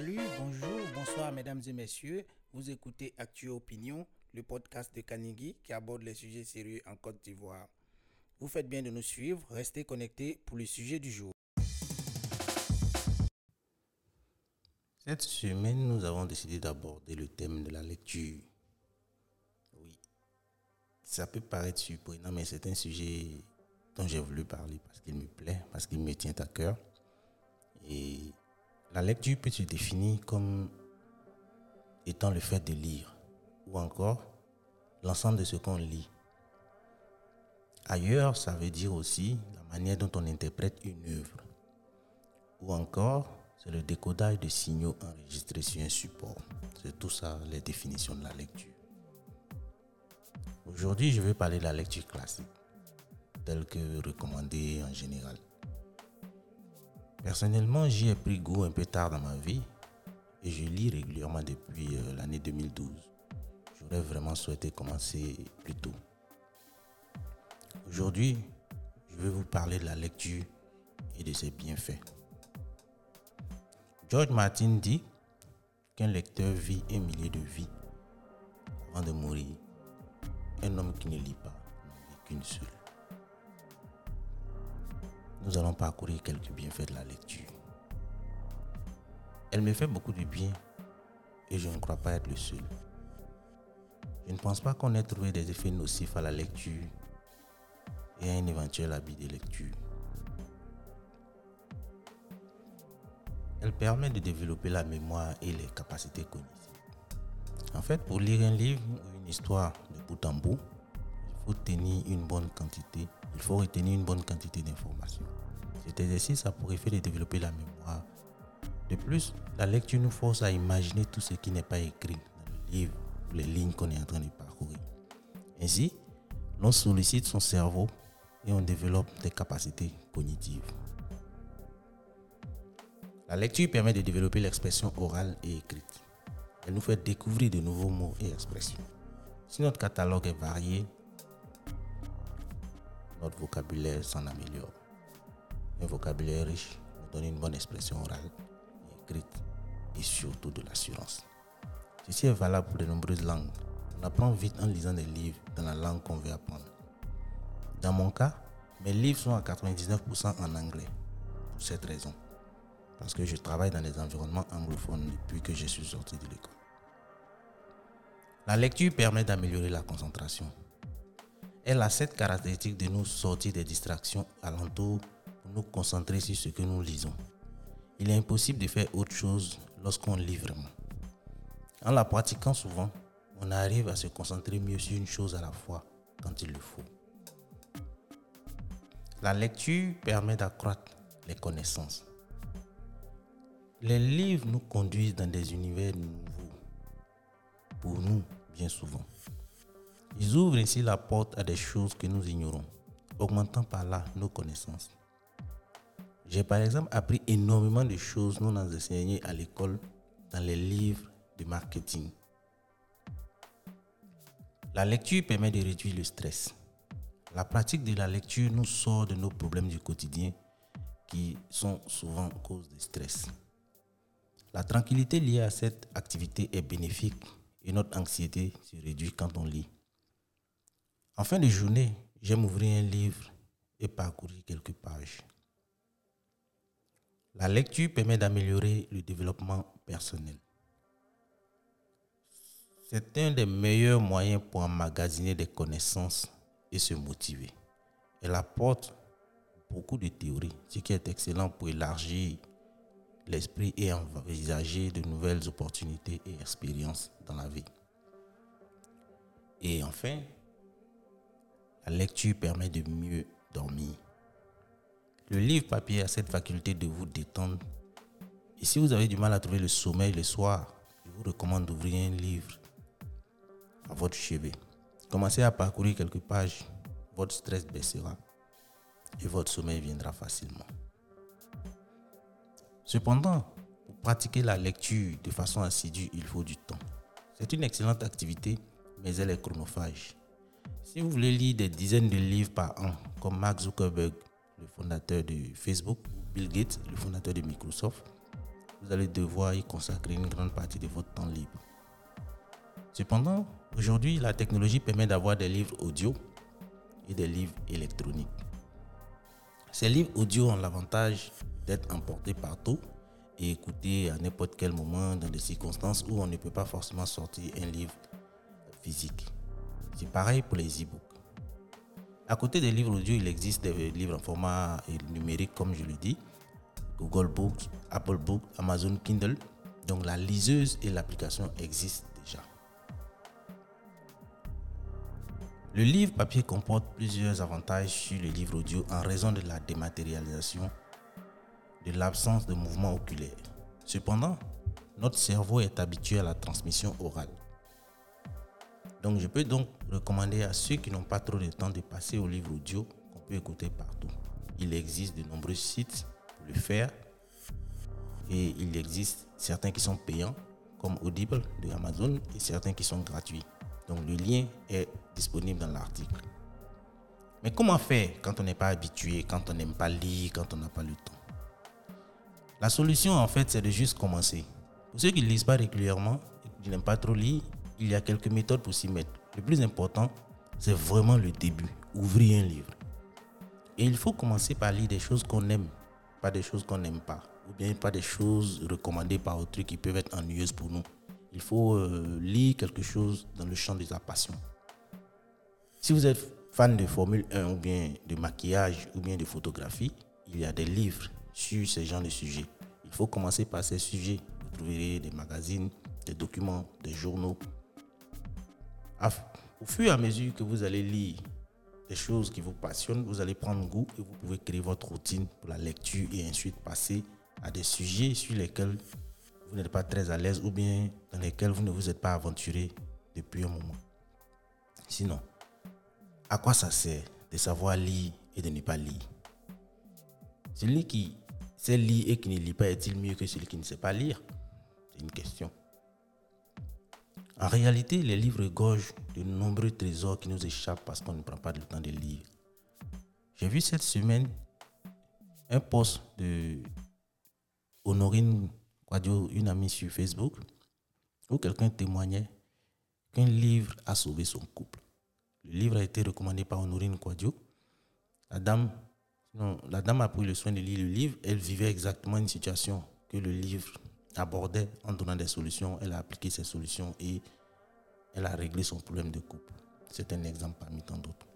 Salut, bonjour, bonsoir mesdames et messieurs. Vous écoutez Actu Opinion, le podcast de Kanigi qui aborde les sujets sérieux en Côte d'Ivoire. Vous faites bien de nous suivre, restez connectés pour le sujet du jour. Cette semaine, nous avons décidé d'aborder le thème de la lecture. Oui, ça peut paraître surprenant, mais c'est un sujet dont j'ai voulu parler parce qu'il me plaît, parce qu'il me tient à cœur. Et la lecture peut se définir comme étant le fait de lire, ou encore l'ensemble de ce qu'on lit. Ailleurs, ça veut dire aussi la manière dont on interprète une œuvre, ou encore c'est le décodage de signaux enregistrés sur un support. C'est tout ça les définitions de la lecture. Aujourd'hui, je vais parler de la lecture classique, telle que recommandée en général. Personnellement, j'y ai pris goût un peu tard dans ma vie et je lis régulièrement depuis euh, l'année 2012. J'aurais vraiment souhaité commencer plus tôt. Aujourd'hui, je vais vous parler de la lecture et de ses bienfaits. George Martin dit qu'un lecteur vit un millier de vies avant de mourir. Un homme qui ne lit pas n'en vit qu'une seule nous allons parcourir quelques bienfaits de la lecture. Elle me fait beaucoup de bien et je ne crois pas être le seul. Je ne pense pas qu'on ait trouvé des effets nocifs à la lecture et à un éventuel habit de lecture. Elle permet de développer la mémoire et les capacités cognitives. En fait, pour lire un livre ou une histoire de bout en bout, il faut tenir une bonne quantité il faut retenir une bonne quantité d'informations. Cet exercice a pour effet de développer la mémoire. De plus, la lecture nous force à imaginer tout ce qui n'est pas écrit dans le livre ou les lignes qu'on est en train de parcourir. Ainsi, l'on sollicite son cerveau et on développe des capacités cognitives. La lecture permet de développer l'expression orale et écrite. Elle nous fait découvrir de nouveaux mots et expressions. Si notre catalogue est varié, notre vocabulaire s'en améliore. Un vocabulaire riche nous donne une bonne expression orale écrite et surtout de l'assurance. Ceci est valable pour de nombreuses langues. On apprend vite en lisant des livres dans la langue qu'on veut apprendre. Dans mon cas, mes livres sont à 99% en anglais. Pour cette raison. Parce que je travaille dans des environnements anglophones depuis que je suis sorti de l'école. La lecture permet d'améliorer la concentration, elle a cette caractéristique de nous sortir des distractions alentour pour nous concentrer sur ce que nous lisons. Il est impossible de faire autre chose lorsqu'on lit vraiment. En la pratiquant souvent, on arrive à se concentrer mieux sur une chose à la fois quand il le faut. La lecture permet d'accroître les connaissances. Les livres nous conduisent dans des univers nouveaux, pour nous bien souvent. Ils ouvrent ainsi la porte à des choses que nous ignorons, augmentant par là nos connaissances. J'ai par exemple appris énormément de choses non enseignées à l'école dans les livres de marketing. La lecture permet de réduire le stress. La pratique de la lecture nous sort de nos problèmes du quotidien qui sont souvent cause de stress. La tranquillité liée à cette activité est bénéfique et notre anxiété se réduit quand on lit. En fin de journée, j'aime ouvrir un livre et parcourir quelques pages. La lecture permet d'améliorer le développement personnel. C'est un des meilleurs moyens pour emmagasiner des connaissances et se motiver. Elle apporte beaucoup de théories, ce qui est excellent pour élargir l'esprit et envisager de nouvelles opportunités et expériences dans la vie. Et enfin, la lecture permet de mieux dormir. Le livre papier a cette faculté de vous détendre. Et si vous avez du mal à trouver le sommeil le soir, je vous recommande d'ouvrir un livre à votre chevet. Commencez à parcourir quelques pages, votre stress baissera et votre sommeil viendra facilement. Cependant, pour pratiquer la lecture de façon assidue, il faut du temps. C'est une excellente activité, mais elle est chronophage. Si vous voulez lire des dizaines de livres par an, comme Mark Zuckerberg, le fondateur de Facebook, ou Bill Gates, le fondateur de Microsoft, vous allez devoir y consacrer une grande partie de votre temps libre. Cependant, aujourd'hui, la technologie permet d'avoir des livres audio et des livres électroniques. Ces livres audio ont l'avantage d'être emportés partout et écoutés à n'importe quel moment dans des circonstances où on ne peut pas forcément sortir un livre physique. C'est pareil pour les e-books. À côté des livres audio, il existe des livres en format numérique, comme je le dis. Google Books, Apple Books, Amazon Kindle. Donc la liseuse et l'application existent déjà. Le livre papier comporte plusieurs avantages sur le livre audio en raison de la dématérialisation, de l'absence de mouvement oculaire. Cependant, notre cerveau est habitué à la transmission orale. Donc je peux donc recommander à ceux qui n'ont pas trop de temps de passer au livre audio qu'on peut écouter partout. Il existe de nombreux sites pour le faire et il existe certains qui sont payants comme Audible de Amazon et certains qui sont gratuits. Donc le lien est disponible dans l'article. Mais comment faire quand on n'est pas habitué, quand on n'aime pas lire, quand on n'a pas le temps? La solution en fait c'est de juste commencer. Pour ceux qui ne lisent pas régulièrement et qui n'aiment pas trop lire, il y a quelques méthodes pour s'y mettre. Le plus important, c'est vraiment le début. Ouvrir un livre. Et il faut commencer par lire des choses qu'on aime, pas des choses qu'on n'aime pas. Ou bien pas des choses recommandées par autrui qui peuvent être ennuyeuses pour nous. Il faut euh, lire quelque chose dans le champ de sa passion. Si vous êtes fan de Formule 1 ou bien de maquillage ou bien de photographie, il y a des livres sur ce genre de sujets. Il faut commencer par ces sujets. Vous trouverez des magazines, des documents, des journaux, au fur et à mesure que vous allez lire des choses qui vous passionnent, vous allez prendre goût et vous pouvez créer votre routine pour la lecture et ensuite passer à des sujets sur lesquels vous n'êtes pas très à l'aise ou bien dans lesquels vous ne vous êtes pas aventuré depuis un moment. Sinon, à quoi ça sert de savoir lire et de ne pas lire? Celui qui sait lire et qui ne lit pas est-il mieux que celui qui ne sait pas lire? C'est une question. En réalité, les livres gorgent de nombreux trésors qui nous échappent parce qu'on ne prend pas le temps de lire. J'ai vu cette semaine un post de Honorine Quadio, une amie sur Facebook, où quelqu'un témoignait qu'un livre a sauvé son couple. Le livre a été recommandé par Honorine Quadio. La dame, la dame a pris le soin de lire le livre. Elle vivait exactement une situation que le livre abordait en donnant des solutions. Elle a appliqué ces solutions et elle a réglé son problème de couple. C'est un exemple parmi tant d'autres.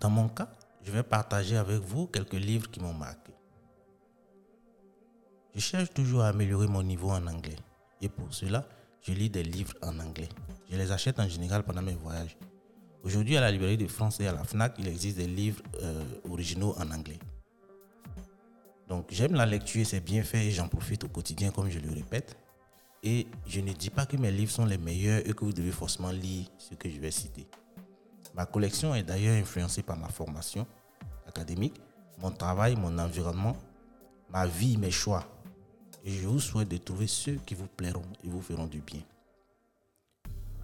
Dans mon cas, je vais partager avec vous quelques livres qui m'ont marqué. Je cherche toujours à améliorer mon niveau en anglais. Et pour cela, je lis des livres en anglais. Je les achète en général pendant mes voyages. Aujourd'hui, à la librairie de France et à la FNAC, il existe des livres euh, originaux en anglais. Donc j'aime la lecture, c'est bien fait et j'en profite au quotidien comme je le répète. Et je ne dis pas que mes livres sont les meilleurs et que vous devez forcément lire ce que je vais citer. Ma collection est d'ailleurs influencée par ma formation académique, mon travail, mon environnement, ma vie, mes choix. Et je vous souhaite de trouver ceux qui vous plairont et vous feront du bien.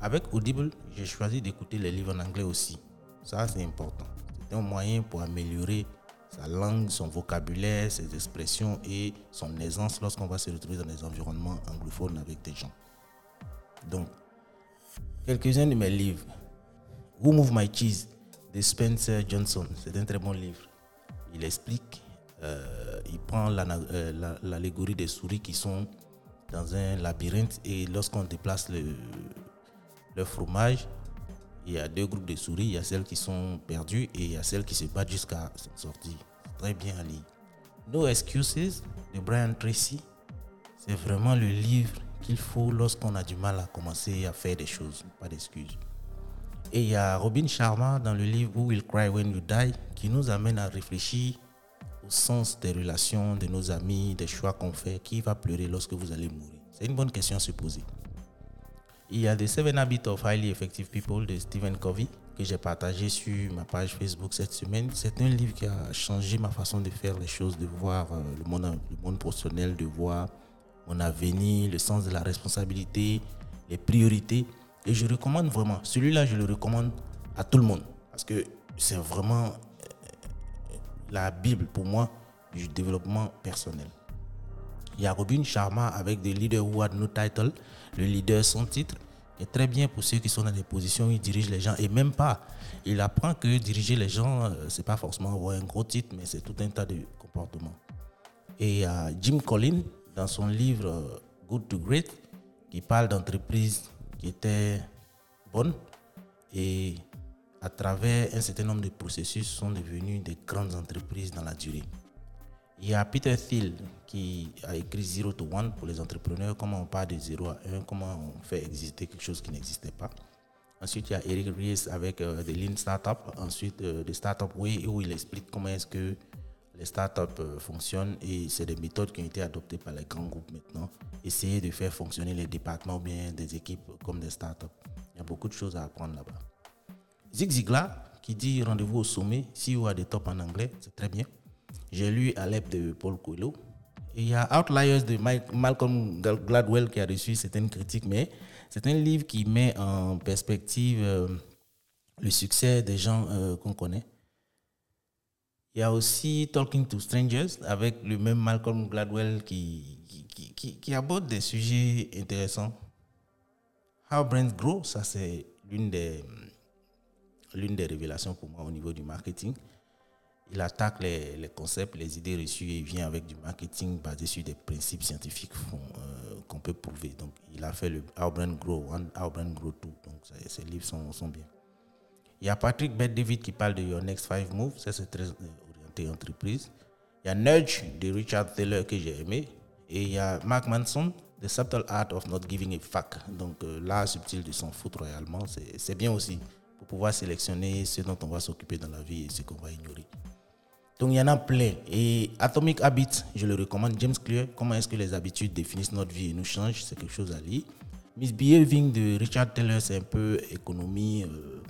Avec Audible, j'ai choisi d'écouter les livres en anglais aussi. Ça, c'est important. C'est un moyen pour améliorer sa langue, son vocabulaire, ses expressions et son aisance lorsqu'on va se retrouver dans des environnements anglophones avec des gens. Donc, quelques-uns de mes livres. Who Move My Cheese de Spencer Johnson. C'est un très bon livre. Il explique, euh, il prend euh, l'allégorie des souris qui sont dans un labyrinthe et lorsqu'on déplace le, le fromage, il y a deux groupes de souris. Il y a celles qui sont perdues et il y a celles qui se battent jusqu'à sortir. Très bien à lire. No Excuses de Brian Tracy. C'est vraiment le livre qu'il faut lorsqu'on a du mal à commencer à faire des choses. Pas d'excuses. Et il y a Robin Sharma dans le livre Who Will Cry When You Die qui nous amène à réfléchir au sens des relations, de nos amis, des choix qu'on fait. Qui va pleurer lorsque vous allez mourir C'est une bonne question à se poser. Il y a The Seven Habits of Highly Effective People de Stephen Covey que j'ai partagé sur ma page Facebook cette semaine. C'est un livre qui a changé ma façon de faire les choses, de voir euh, le monde, le monde de voir mon avenir, le sens de la responsabilité, les priorités. Et je recommande vraiment, celui-là, je le recommande à tout le monde parce que c'est vraiment euh, la Bible pour moi du développement personnel. Il y a Robin Sharma avec The Leader Who Had No Title, le leader sans titre, qui est très bien pour ceux qui sont dans des positions où ils dirigent les gens et même pas. Il apprend que diriger les gens, euh, c'est pas forcément avoir un gros titre, mais c'est tout un tas de comportements. Et il a Jim Collins dans son livre euh, Good to Great qui parle d'entreprises qui étaient bonnes et à travers un certain nombre de processus sont devenues des grandes entreprises dans la durée. Il y a Peter Thiel qui a écrit Zero to One pour les entrepreneurs, comment on part de 0 à 1, comment on fait exister quelque chose qui n'existait pas? Ensuite, il y a Eric Ries avec euh, des Lean Startup, ensuite euh, des Startup Way où il explique comment est-ce que les startups euh, fonctionnent et c'est des méthodes qui ont été adoptées par les grands groupes maintenant. Essayer de faire fonctionner les départements ou bien des équipes comme des startups. Il y a beaucoup de choses à apprendre là-bas. Zig Ziglar qui dit rendez-vous au sommet, si vous avez des tops en anglais, c'est très bien. J'ai lu Alep de Paul Coelho. Il y a Outliers de Malcolm Gladwell qui a reçu certaines critiques, mais c'est un livre qui met en perspective euh, le succès des gens euh, qu'on connaît. Il y a aussi Talking to Strangers avec le même Malcolm Gladwell qui, aborde des sujets intéressants. How Brands Grow, ça c'est l'une des révélations pour moi au niveau du marketing. Il attaque les, concepts, les idées reçues et il vient avec du marketing basé sur des principes scientifiques euh, qu'on peut prouver. Donc, il a fait le How Brand Grow 1, How Brand Grow 2. Donc, ces livres sont, sont, bien. Il y a Patrick Bet David qui parle de Your Next Five Moves. Ça, c'est très orienté entreprise. Il y a Nudge de Richard Taylor que j'ai aimé. Et il y a Mark Manson, The Subtle Art of Not Giving a Fuck. Donc, euh, l'art subtil de s'en foutre royalement. C'est bien aussi pour pouvoir sélectionner ce dont on va s'occuper dans la vie et ce qu'on va ignorer. Donc il y en a plein. Et Atomic Habits, je le recommande. James Clear, comment est-ce que les habitudes définissent notre vie et nous changent, c'est quelque chose à lire. Misbehaving de Richard Taylor, c'est un peu économie. Euh,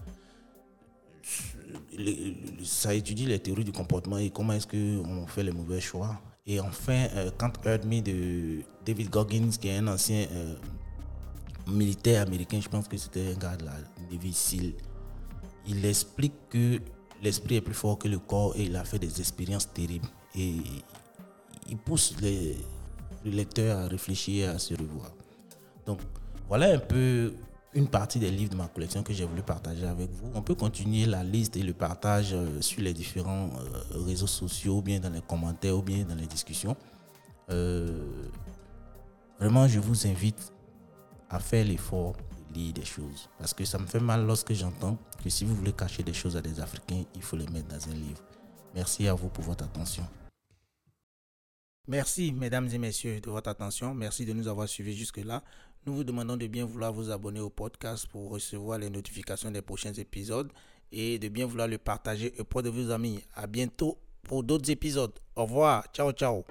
ça étudie les théories du comportement et comment est-ce qu'on fait les mauvais choix. Et enfin, euh, Can't Me de David Goggins, qui est un ancien euh, militaire américain, je pense que c'était un gars de la Navy. Il explique que l'esprit est plus fort que le corps et il a fait des expériences terribles. Et il pousse les, le lecteur à réfléchir, à se revoir. Donc voilà un peu une partie des livres de ma collection que j'ai voulu partager avec vous. On peut continuer la liste et le partage euh, sur les différents euh, réseaux sociaux, ou bien dans les commentaires, ou bien dans les discussions. Euh, vraiment, je vous invite à faire l'effort lire des choses. Parce que ça me fait mal lorsque j'entends que si vous voulez cacher des choses à des Africains, il faut les mettre dans un livre. Merci à vous pour votre attention. Merci, mesdames et messieurs, de votre attention. Merci de nous avoir suivis jusque-là. Nous vous demandons de bien vouloir vous abonner au podcast pour recevoir les notifications des prochains épisodes et de bien vouloir le partager auprès de vos amis. À bientôt pour d'autres épisodes. Au revoir. Ciao, ciao.